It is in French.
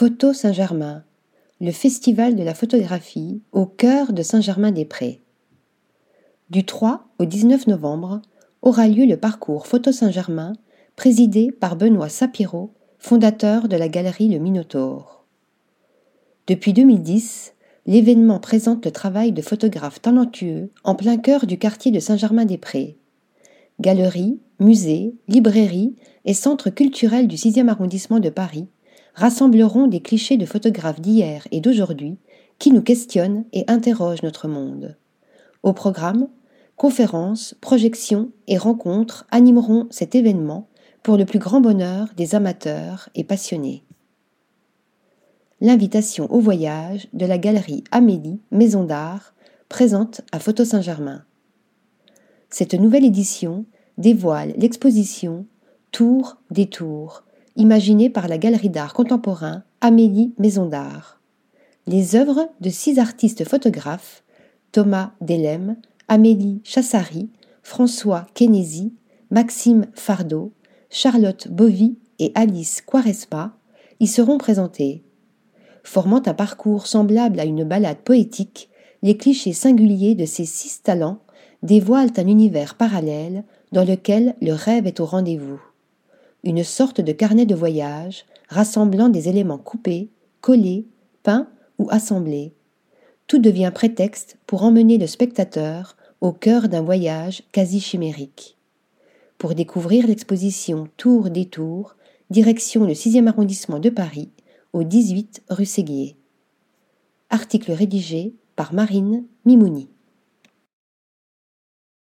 Photo Saint-Germain, le festival de la photographie au cœur de Saint-Germain-des-Prés. Du 3 au 19 novembre aura lieu le parcours Photo Saint-Germain, présidé par Benoît Sapiro, fondateur de la galerie Le Minotaure. Depuis 2010, l'événement présente le travail de photographes talentueux en plein cœur du quartier de Saint-Germain-des-Prés. Galeries, musées, librairies et centres culturels du 6e arrondissement de Paris rassembleront des clichés de photographes d'hier et d'aujourd'hui qui nous questionnent et interrogent notre monde. Au programme, conférences, projections et rencontres animeront cet événement pour le plus grand bonheur des amateurs et passionnés. L'invitation au voyage de la galerie Amélie Maison d'Art présente à Photo Saint-Germain. Cette nouvelle édition dévoile l'exposition Tour des Tours, imaginée par la galerie d'art contemporain Amélie Maison d'Art. Les œuvres de six artistes photographes, Thomas Delem, Amélie Chassari, François Kénézy, Maxime Fardeau, Charlotte Bovy et Alice Quaresma, y seront présentées. Formant un parcours semblable à une balade poétique, les clichés singuliers de ces six talents dévoilent un univers parallèle dans lequel le rêve est au rendez-vous. Une sorte de carnet de voyage rassemblant des éléments coupés, collés, peints ou assemblés. Tout devient prétexte pour emmener le spectateur au cœur d'un voyage quasi chimérique. Pour découvrir l'exposition Tour des Tours, direction le 6e arrondissement de Paris, au 18 rue Séguier. Article rédigé par Marine Mimouni.